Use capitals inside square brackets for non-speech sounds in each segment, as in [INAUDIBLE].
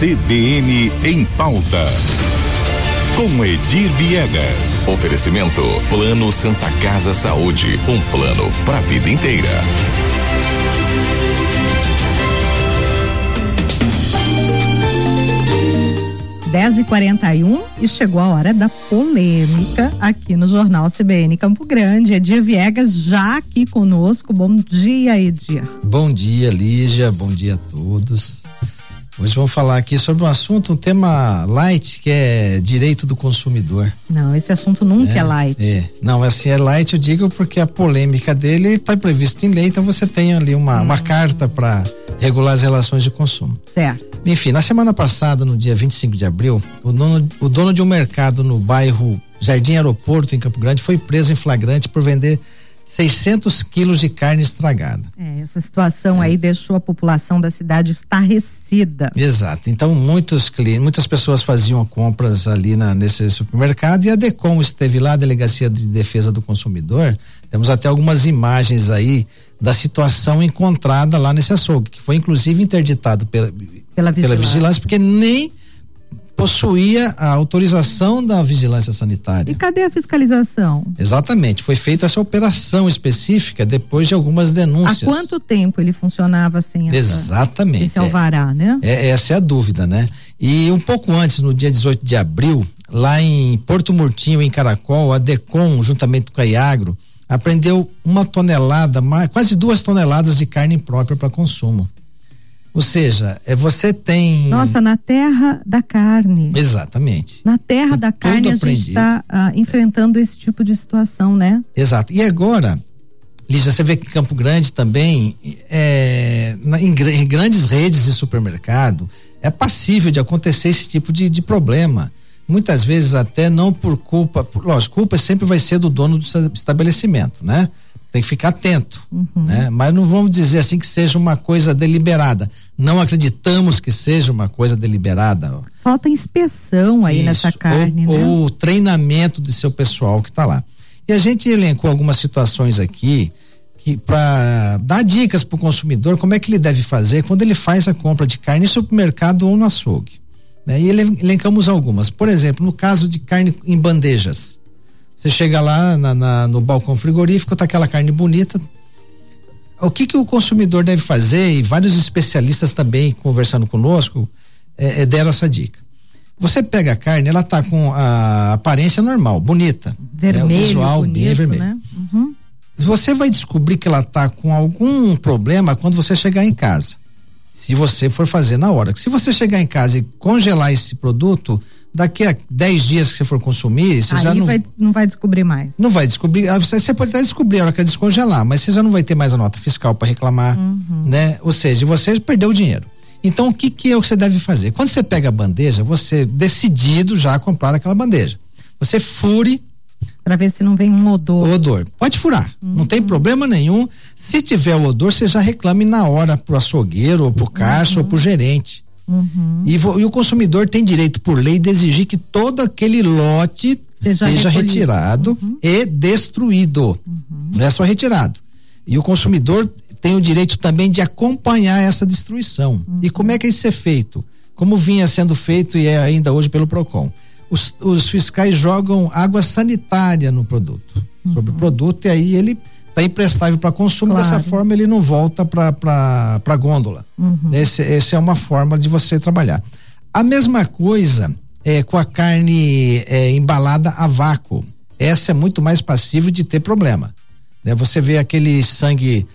CBN em pauta. Com Edir Viegas. Oferecimento Plano Santa Casa Saúde, um plano para a vida inteira. 10 e 41 e chegou a hora da polêmica aqui no Jornal CBN Campo Grande. Edir Viegas já aqui conosco. Bom dia, Edir. Bom dia, Lígia. Bom dia a todos. Hoje vamos falar aqui sobre um assunto, um tema light, que é direito do consumidor. Não, esse assunto nunca é, é light. É. Não, assim é light, eu digo porque a polêmica dele está prevista em lei, então você tem ali uma, hum. uma carta para regular as relações de consumo. Certo. Enfim, na semana passada, no dia 25 de abril, o dono, o dono de um mercado no bairro Jardim Aeroporto, em Campo Grande, foi preso em flagrante por vender 600 quilos de carne estragada. É, essa situação é. aí deixou a população da cidade estarrecida. Exato. Então, muitos clientes, muitas pessoas faziam compras ali na, nesse supermercado e a DECOM esteve lá, a Delegacia de Defesa do Consumidor. Temos até algumas imagens aí da situação encontrada lá nesse açougue, que foi inclusive interditado pela, pela, vigilância. pela vigilância, porque nem possuía a autorização da vigilância sanitária. E cadê a fiscalização? Exatamente, foi feita essa operação específica depois de algumas denúncias. Há quanto tempo ele funcionava sem essa, Exatamente, esse alvará, é, né? É, essa é a dúvida, né? E um pouco antes, no dia 18 de abril, lá em Porto Murtinho, em Caracol, a DECOM, juntamente com a Iagro, apreendeu uma tonelada, quase duas toneladas de carne própria para consumo. Ou seja, é você tem. Nossa, na terra da carne. Exatamente. Na terra da carne a gente está ah, enfrentando esse tipo de situação, né? Exato. E agora, Lígia, você vê que Campo Grande também, é, na, em, em, grandes redes de supermercado, é passível de acontecer esse tipo de, de problema muitas vezes até não por culpa, por, lógico, culpa sempre vai ser do dono do estabelecimento, né? Tem que ficar atento, uhum. né? Mas não vamos dizer assim que seja uma coisa deliberada. Não acreditamos que seja uma coisa deliberada. Falta inspeção aí Isso, nessa carne, ou, né? Ou treinamento de seu pessoal que está lá. E a gente elencou algumas situações aqui que para dar dicas para o consumidor como é que ele deve fazer quando ele faz a compra de carne em supermercado ou no açougue. Né? E elencamos algumas. Por exemplo, no caso de carne em bandejas. Você chega lá na, na, no balcão frigorífico, tá aquela carne bonita. O que que o consumidor deve fazer? E vários especialistas também conversando conosco é, é, deram essa dica. Você pega a carne, ela tá com a aparência normal, bonita. Vermelho, né? O visual bonito, bem vermelho. Né? Uhum. Você vai descobrir que ela tá com algum problema quando você chegar em casa se você for fazer na hora. Se você chegar em casa e congelar esse produto, daqui a 10 dias que você for consumir, você Aí já não vai, não vai descobrir mais. Não vai descobrir, ah, você, você pode até descobrir a hora que descongelar, mas você já não vai ter mais a nota fiscal para reclamar, uhum. né? Ou seja, você perdeu o dinheiro. Então, o que que é o que você deve fazer? Quando você pega a bandeja, você decidido já comprar aquela bandeja. Você fure para ver se não vem um odor. O odor. Pode furar, uhum. não tem problema nenhum. Se tiver o odor, você já reclame na hora pro açougueiro, ou pro caixa, uhum. ou pro gerente. Uhum. E, e, o consumidor tem direito, por lei, de exigir que todo aquele lote seja, seja retirado uhum. e destruído. Uhum. Não é só retirado. E o consumidor tem o direito também de acompanhar essa destruição. E uhum. como é que isso é feito? Como vinha sendo feito e é ainda hoje pelo PROCON os, os fiscais jogam água sanitária no produto, uhum. sobre o produto, e aí ele está imprestável para consumo, claro. dessa forma ele não volta para a gôndola. Uhum. Esse, esse é uma forma de você trabalhar. A mesma coisa é com a carne é, embalada a vácuo. Essa é muito mais passível de ter problema. Né? Você vê aquele sangue,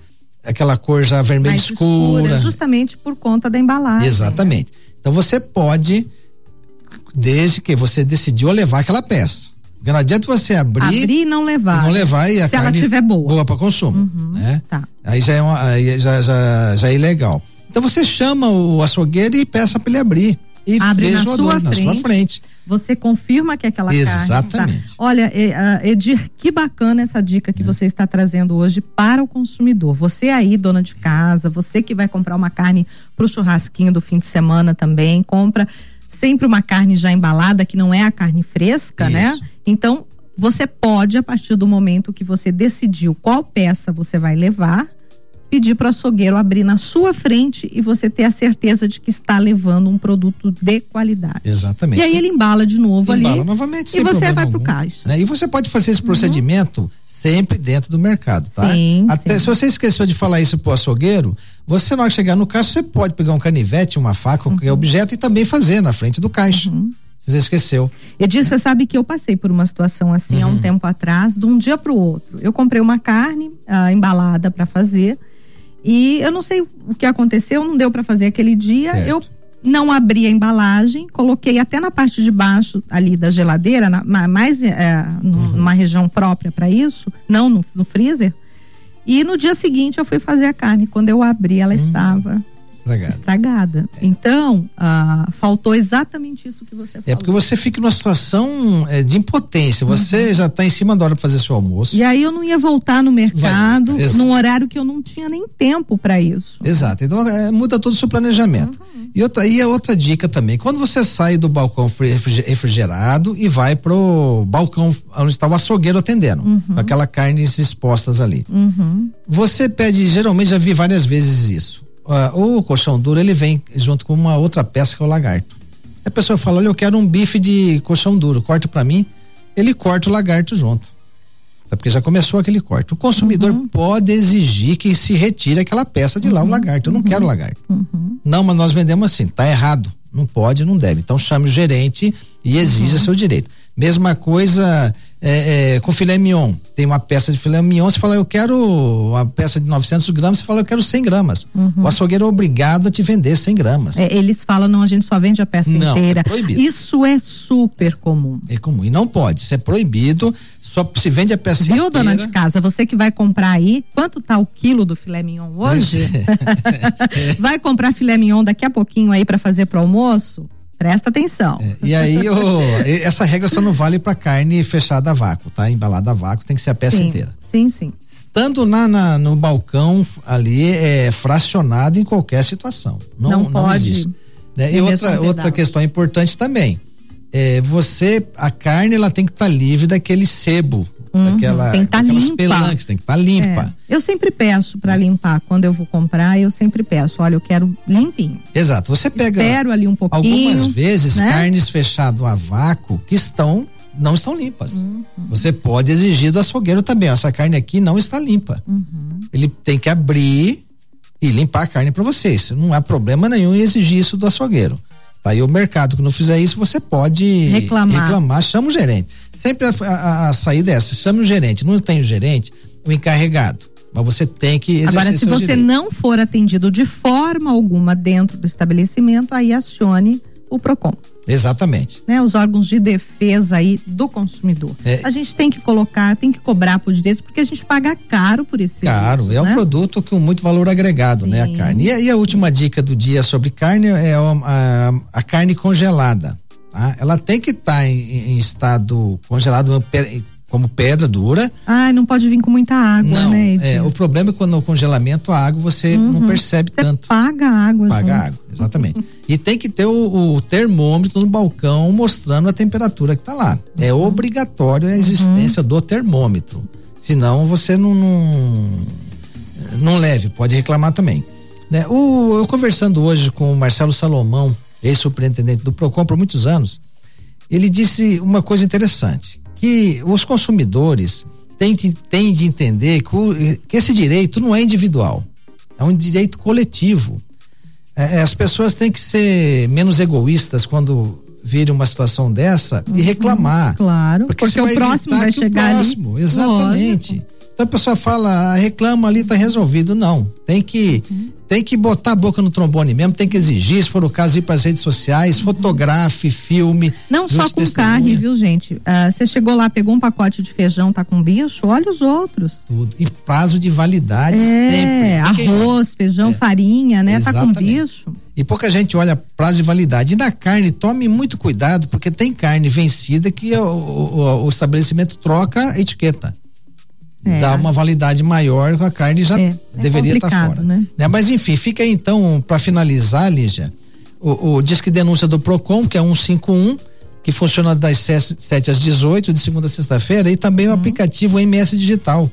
aquela cor já vermelha escura, escura. Justamente por conta da embalagem. Exatamente. Né? Então você pode desde que você decidiu levar aquela peça. Porque não adianta você abrir. Abrir e não levar. E não levar e a Se carne ela tiver boa. Boa para consumo. Uhum, né? Tá. Aí já é, uma, aí já, já, já é ilegal. Então você chama o açougueiro e peça para ele abrir. E Abre na sua, frente, na sua frente. Você confirma que aquela Exatamente. carne está. Olha, Edir, que bacana essa dica que é. você está trazendo hoje para o consumidor. Você aí, dona de casa, você que vai comprar uma carne para o churrasquinho do fim de semana também, compra sempre uma carne já embalada, que não é a carne fresca, né? Isso. né? Então, você pode, a partir do momento que você decidiu qual peça você vai levar, pedir para o açougueiro abrir na sua frente e você ter a certeza de que está levando um produto de qualidade. Exatamente. E aí ele embala de novo embala ali. novamente. E você vai para o caixa. Né? E você pode fazer esse procedimento uhum. sempre dentro do mercado, tá? Sim, Até sim. se você esqueceu de falar isso pro açougueiro, você na hora que chegar no caixa, você pode pegar um canivete, uma faca, qualquer uhum. objeto e também fazer na frente do caixa. Uhum. Você esqueceu. Edir, você sabe que eu passei por uma situação assim há um tempo atrás, de um dia para o outro. Eu comprei uma carne ah, embalada para fazer e eu não sei o que aconteceu, não deu para fazer aquele dia. Certo. Eu não abri a embalagem, coloquei até na parte de baixo ali da geladeira, na, mais é, numa uhum. região própria para isso, não no, no, freezer. E no dia seguinte eu fui fazer a carne. Quando eu abri, ela uhum. estava estragada. estragada. É. Então, ah, faltou exatamente isso que você falou. É porque você fica numa situação é, de impotência. Você uhum. já está em cima da hora para fazer seu almoço. E aí eu não ia voltar no mercado num horário que eu não tinha nem tempo para isso. Exato. Então é, muda todo o seu planejamento. Uhum. E outra e a outra dica também, quando você sai do balcão refrigerado e vai pro balcão onde está o açougueiro atendendo, uhum. com aquela carnes expostas ali. Uhum. Você pede, geralmente já vi várias vezes isso uh, o colchão duro ele vem junto com uma outra peça que é o lagarto. A pessoa fala, olha, eu quero um bife de colchão duro, corta para mim. Ele corta o lagarto junto. É porque já começou aquele corte. O consumidor uhum. pode exigir que se retire aquela peça de lá, o uhum. lagarto. Eu não uhum. quero lagarto. Uhum. Não, mas nós vendemos assim, tá errado. Não pode, não deve. Então chame o gerente e exija uhum. seu direito. Mesma coisa é, é, com filé mignon. Tem uma peça de filé mignon, você fala, eu quero uma peça de 900 gramas, você fala, eu quero 100 gramas. Uhum. O açougueiro é obrigado a te vender 100 gramas. É, eles falam, não, a gente só vende a peça não, inteira. É proibido. Isso é super comum. É comum. E não pode, isso é proibido. Só se vende a peça Viu, inteira. dona de casa? Você que vai comprar aí, quanto tá o quilo do filé mignon hoje? É. [LAUGHS] vai comprar filé mignon daqui a pouquinho aí para fazer pro almoço? Presta atenção. É, e aí, [LAUGHS] essa regra só não vale para carne fechada a vácuo, tá? Embalada a vácuo, tem que ser a peça sim, inteira. Sim, sim. Estando na, na, no balcão ali, é fracionado em qualquer situação. Não, não, não pode. existe. Né? E outra, outra questão importante também. É, você, a carne, ela tem que estar tá livre daquele sebo Uhum, daquela, tem que estar tá limpa. pelanques, tem que estar tá limpa. É. Eu sempre peço para limpar quando eu vou comprar, eu sempre peço, olha, eu quero limpinho. Exato. Você pega Espero ali um pouquinho. Algumas vezes né? carnes fechado a vácuo que estão não estão limpas. Uhum. Você pode exigir do açougueiro também, essa carne aqui não está limpa. Uhum. Ele tem que abrir e limpar a carne para vocês. Não há problema nenhum em exigir isso do açougueiro. Aí o mercado que não fizer isso, você pode reclamar. reclamar chama o gerente. Sempre a, a, a saída é essa, chame o gerente. Não tem o gerente, o encarregado. Mas você tem que exercer Agora, se você não for atendido de forma alguma dentro do estabelecimento, aí acione o PROCON. Exatamente. Né, os órgãos de defesa aí do consumidor. É. A gente tem que colocar, tem que cobrar por direitos, porque a gente paga caro por esse Caro, serviço, é um né? produto com muito valor agregado, Sim. né? A carne. E, a- e a última dica do dia sobre carne é a, a- a carne congelada. Tá? Ela tem que estar em, em estado congelado como pedra dura. Ai, não pode vir com muita água, não, né? é, o problema é quando no congelamento a água você não Uhum. percebe Você tanto. paga a água. Paga junto. água, exatamente. E tem que ter o, o termômetro no balcão mostrando a temperatura que está lá. É Uhum. obrigatório a existência do termômetro. Senão você não, não, não leve, pode reclamar também. Né? O, eu conversando hoje com o Marcelo Salomão, ex-superintendente do PROCON por muitos anos, ele disse uma coisa interessante, que os consumidores têm, de- têm de entender que, o- que esse direito não é individual, é um direito coletivo. É, é, as pessoas têm que ser menos egoístas quando virem uma situação dessa e reclamar. Claro, porque, você o próximo vai chegar o próximo, ali. Exatamente. Lógico. Então a pessoa fala, "Ah, reclama ali, tá resolvido. Não. Tem que, Uhum. tem que botar a boca no trombone mesmo, tem que exigir, se for o caso, ir para as redes sociais, fotografe, filme. Não só com testemunha, carne, viu, gente? Ah, Você chegou lá, pegou um pacote de feijão, tá com bicho, olha os outros. Tudo. E prazo de validade É, sempre. Arroz, feijão, É. farinha, né? Tá com Exatamente. bicho. E pouca gente olha prazo de validade. E na carne, tome muito cuidado, porque tem carne vencida que o, o- o estabelecimento troca a etiqueta. É. Dá uma validade maior, a carne já É, é deveria estar complicado, fora. né? Mas enfim, fica aí então, para finalizar, Lígia, o, o Disque Denúncia do PROCON, que é 151, que funciona das 7 às 18, de segunda a sexta-feira, e também o Uhum. aplicativo MS Digital.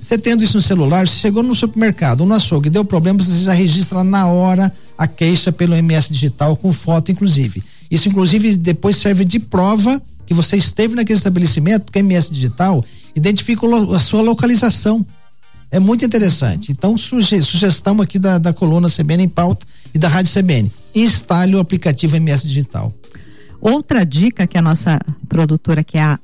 Você tendo isso no celular, você chegou no supermercado ou no açougue, deu problema, você já registra na hora a queixa pelo MS Digital, com foto, inclusive. Isso, inclusive, depois serve de prova que você esteve naquele estabelecimento, porque o MS Digital identifica a sua localização. É muito interessante. Então, suge sugestão aqui da, da coluna CBN em pauta e da Rádio CBN. Instale o aplicativo MS Digital. Outra dica que a nossa produtora, que é a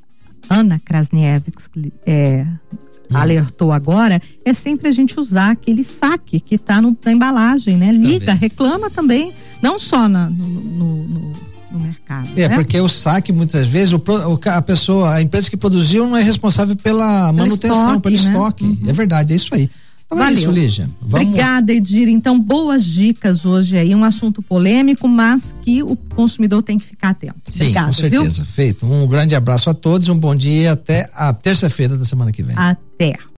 Ana Krasniewicz, é, hum. alertou agora, é sempre a gente usar aquele saque que está na embalagem, né? Liga, também. reclama também, não só na, no, no, no no mercado. É, né? porque o saque, muitas vezes, o, a pessoa, a empresa que produziu não é responsável pela pelo manutenção, estoque, pelo né? estoque. Uhum. É verdade, é isso aí. Então Valeu. é isso, Lígia. Vamos... Obrigada, Edir. Então, boas dicas hoje aí, um assunto polêmico, mas que o consumidor tem que ficar atento. Sim, Obrigada, com certeza. Viu? Feito. Um grande abraço a todos, um bom dia até a terça-feira da semana que vem. Até.